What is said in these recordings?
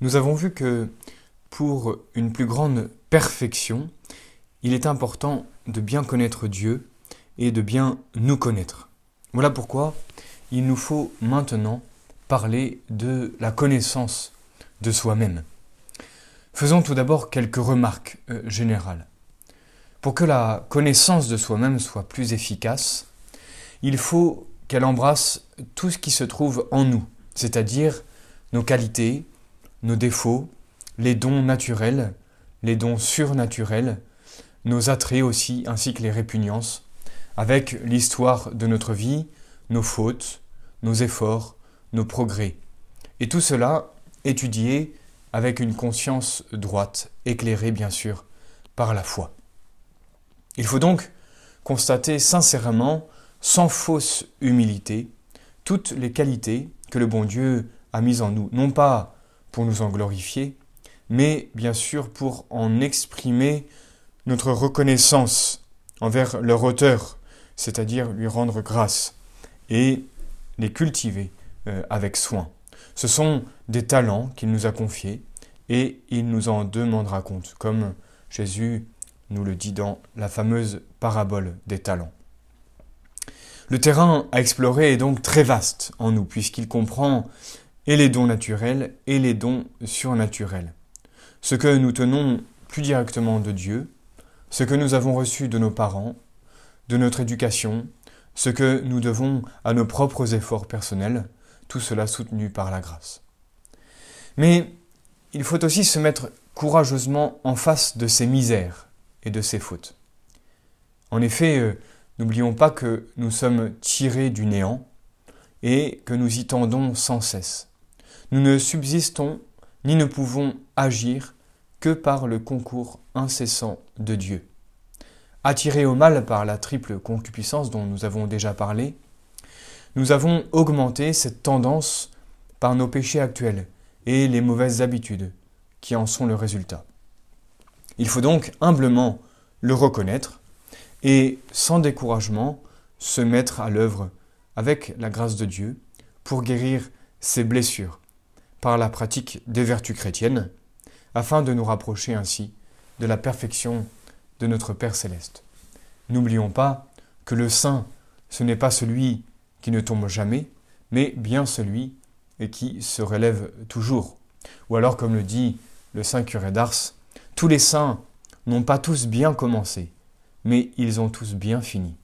Nous avons vu que pour une plus grande perfection, il est important de bien connaître Dieu et de bien nous connaître. Voilà pourquoi il nous faut maintenant parler de la connaissance de soi-même. Faisons tout d'abord quelques remarques euh, générales. Pour que la connaissance de soi-même soit plus efficace, il faut qu'elle embrasse tout ce qui se trouve en nous, c'est-à-dire nos qualités, nos défauts, les dons naturels, les dons surnaturels, nos attraits aussi, ainsi que les répugnances, avec l'histoire de notre vie, nos fautes, nos efforts, nos progrès. Et tout cela étudié avec une conscience droite, éclairée bien sûr par la foi. Il faut donc constater sincèrement, sans fausse humilité, toutes les qualités que le bon Dieu a mises en nous, non pas pour nous en glorifier, mais bien sûr pour en exprimer notre reconnaissance envers leur auteur, c'est-à-dire lui rendre grâce et les cultiver euh, avec soin. Ce sont des talents qu'il nous a confiés et il nous en demandera compte, comme Jésus nous le dit dans la fameuse parabole des talents. Le terrain à explorer est donc très vaste en nous, puisqu'il comprend et les dons naturels et les dons surnaturels. Ce que nous tenons plus directement de Dieu, ce que nous avons reçu de nos parents, de notre éducation, ce que nous devons à nos propres efforts personnels, tout cela soutenu par la grâce. Mais il faut aussi se mettre courageusement en face de ces misères et de ces fautes. En effet, euh, n'oublions pas que nous sommes tirés du néant et que nous y tendons sans cesse. Nous ne subsistons ni ne pouvons agir que par le concours incessant de Dieu. Attirés au mal par la triple concupiscence dont nous avons déjà parlé, nous avons augmenté cette tendance par nos péchés actuels et les mauvaises habitudes qui en sont le résultat. Il faut donc humblement le reconnaître et sans découragement se mettre à l'œuvre avec la grâce de Dieu pour guérir ces blessures par la pratique des vertus chrétiennes, afin de nous rapprocher ainsi de la perfection de notre Père céleste. N'oublions pas que le saint, ce n'est pas celui qui ne tombe jamais, mais bien celui qui se relève toujours. Ou alors, comme le dit le saint curé d'Ars, tous les saints n'ont pas tous bien commencé, mais ils ont tous bien fini,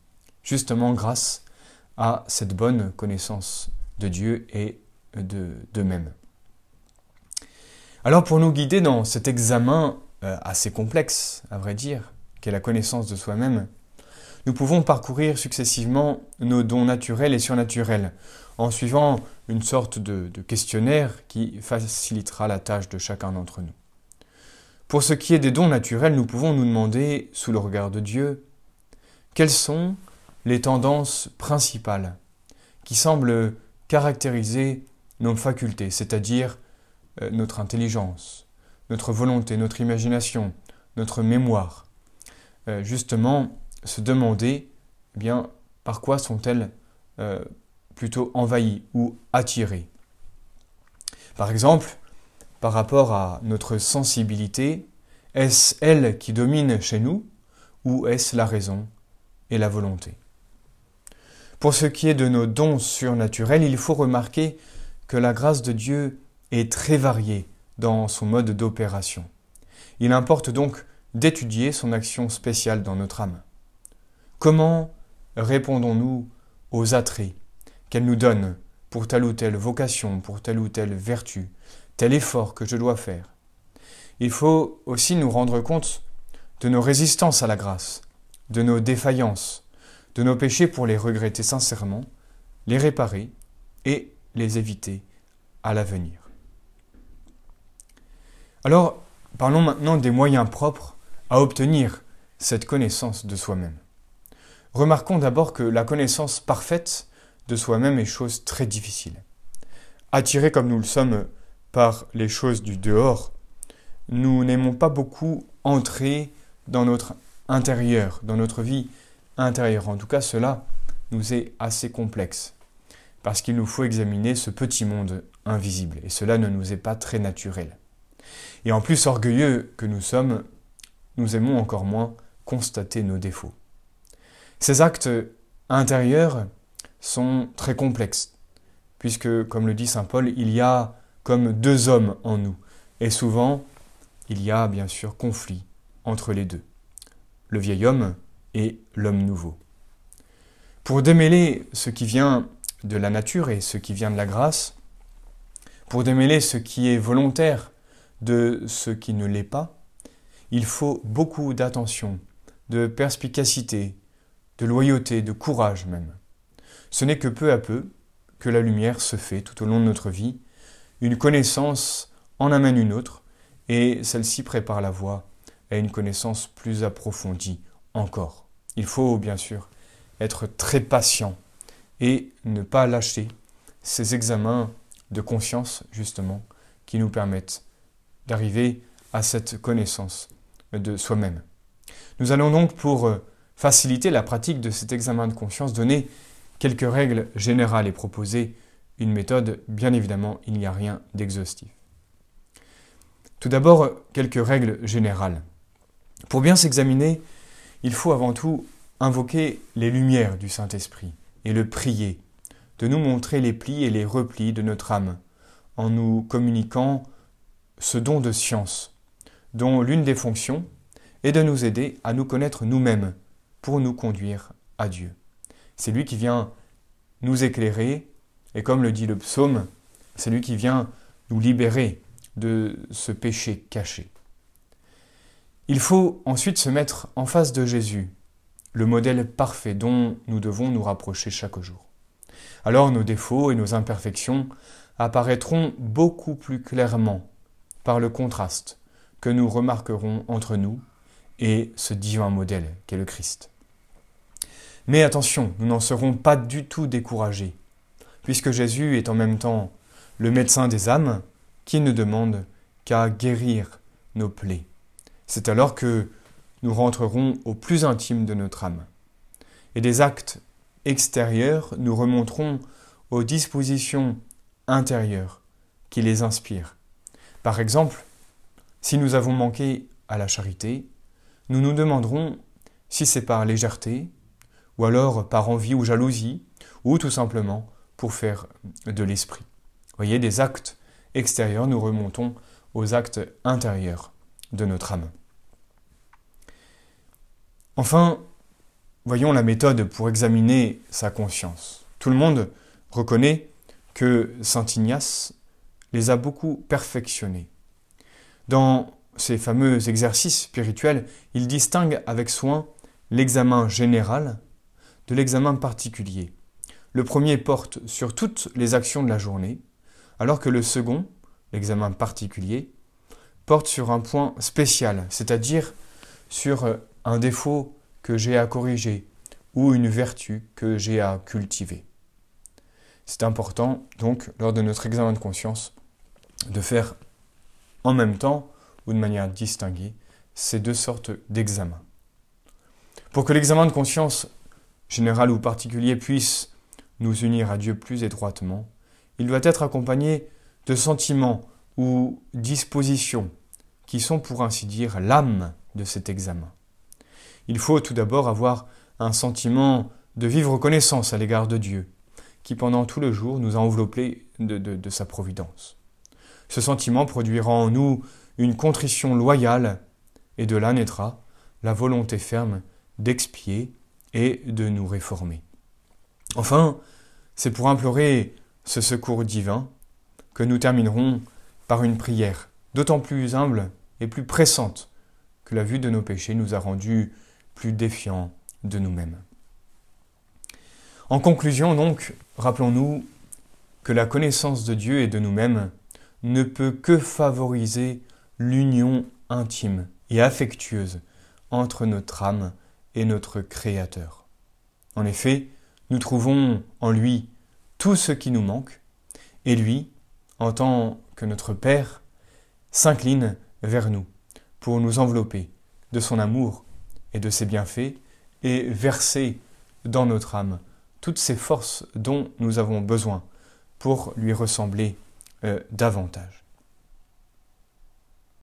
justement grâce à cette bonne connaissance de Dieu et d'eux-mêmes. Alors pour nous guider dans cet examen euh, assez complexe, à vrai dire, qu'est la connaissance de soi-même, nous pouvons parcourir successivement nos dons naturels et surnaturels, en suivant une sorte de, questionnaire qui facilitera la tâche de chacun d'entre nous. Pour ce qui est des dons naturels, nous pouvons nous demander, sous le regard de Dieu, quelles sont les tendances principales qui semblent caractériser nos facultés, c'est-à-dire notre intelligence, notre volonté, notre imagination, notre mémoire. Euh, justement, se demander, eh bien, par quoi sont-elles euh, plutôt envahies ou attirées Par exemple, par rapport à notre sensibilité, est-ce elle qui domine chez nous ou est-ce la raison et la volonté? Pour ce qui est de nos dons surnaturels, il faut remarquer que la grâce de Dieu est très varié dans son mode d'opération. Il importe donc d'étudier son action spéciale dans notre âme. Comment répondons-nous aux attraits qu'elle nous donne pour telle ou telle vocation, pour telle ou telle vertu, tel effort que je dois faire? Il faut aussi nous rendre compte de nos résistances à la grâce, de nos défaillances, de nos péchés pour les regretter sincèrement, les réparer et les éviter à l'avenir. Alors, parlons maintenant des moyens propres à obtenir cette connaissance de soi-même. Remarquons d'abord que la connaissance parfaite de soi-même est chose très difficile. Attirés comme nous le sommes par les choses du dehors, nous n'aimons pas beaucoup entrer dans notre intérieur, dans notre vie intérieure. En tout cas, cela nous est assez complexe, parce qu'il nous faut examiner ce petit monde invisible, et cela ne nous est pas très naturel. Et en plus orgueilleux que nous sommes, nous aimons encore moins constater nos défauts. Ces actes intérieurs sont très complexes, puisque, comme le dit Saint Paul, il y a comme deux hommes en nous, et souvent, il y a bien sûr conflit entre les deux, le vieil homme et l'homme nouveau. Pour démêler ce qui vient de la nature et ce qui vient de la grâce, pour démêler ce qui est volontaire de ce qui ne l'est pas, il faut beaucoup d'attention, de perspicacité, de loyauté, de courage même. Ce n'est que peu à peu que la lumière se fait tout au long de notre vie, une connaissance en amène une autre, et celle-ci prépare la voie à une connaissance plus approfondie encore. Il faut bien sûr être très patient et ne pas lâcher ces examens de conscience justement qui nous permettent d'arriver à cette connaissance de soi-même. Nous allons donc pour euh, faciliter la pratique de cet examen de conscience donner quelques règles générales et proposer une méthode. Bien évidemment, il n'y a rien d'exhaustif. Tout d'abord, quelques règles générales. Pour bien s'examiner, il faut avant tout invoquer les lumières du Saint-Esprit et le prier, de nous montrer les plis et les replis de notre âme, en nous communiquant ce don de science, dont l'une des fonctions est de nous aider à nous connaître nous-mêmes pour nous conduire à Dieu. C'est lui qui vient nous éclairer, et comme le dit le psaume, c'est lui qui vient nous libérer de ce péché caché. Il faut ensuite se mettre en face de Jésus, le modèle parfait dont nous devons nous rapprocher chaque jour. Alors nos défauts et nos imperfections apparaîtront beaucoup plus clairement par le contraste que nous remarquerons entre nous et ce divin modèle qu'est le Christ. Mais attention, nous n'en serons pas du tout découragés, puisque Jésus est en même temps le médecin des âmes qui ne demande qu'à guérir nos plaies. C'est alors que nous rentrerons au plus intime de notre âme. Et des actes extérieurs nous remonteront aux dispositions intérieures qui les inspirent. Par exemple, si nous avons manqué à la charité, nous nous demanderons si c'est par légèreté, ou alors par envie ou jalousie, ou tout simplement pour faire de l'esprit. Voyez, des actes extérieurs, nous remontons aux actes intérieurs de notre âme. Enfin, voyons la méthode pour examiner sa conscience. Tout le monde reconnaît que Saint Ignace les a beaucoup perfectionnés. Dans ces fameux exercices spirituels, il distingue avec soin l'examen général de l'examen particulier. Le premier porte sur toutes les actions de la journée, alors que le second, l'examen particulier, porte sur un point spécial, c'est-à-dire sur un défaut que j'ai à corriger ou une vertu que j'ai à cultiver. C'est important, donc, lors de notre examen de conscience, de faire en même temps ou de manière distinguée ces deux sortes d'examens. Pour que l'examen de conscience, général ou particulier, puisse nous unir à Dieu plus étroitement, il doit être accompagné de sentiments ou dispositions qui sont pour ainsi dire l'âme de cet examen. Il faut tout d'abord avoir un sentiment de vivre reconnaissance à l'égard de Dieu, qui pendant tout le jour nous a enveloppés de, sa providence. Ce sentiment produira en nous une contrition loyale, et de là naîtra la volonté ferme d'expier et de nous réformer. Enfin, c'est pour implorer ce secours divin que nous terminerons par une prière, d'autant plus humble et plus pressante que la vue de nos péchés nous a rendus plus défiants de nous-mêmes. En conclusion, donc, rappelons-nous que la connaissance de Dieu et de nous-mêmes ne peut que favoriser l'union intime et affectueuse entre notre âme et notre Créateur. En effet, nous trouvons en lui tout ce qui nous manque, et lui, en tant que notre Père, s'incline vers nous pour nous envelopper de son amour et de ses bienfaits et verser dans notre âme toutes ces forces dont nous avons besoin pour lui ressembler euh, davantage.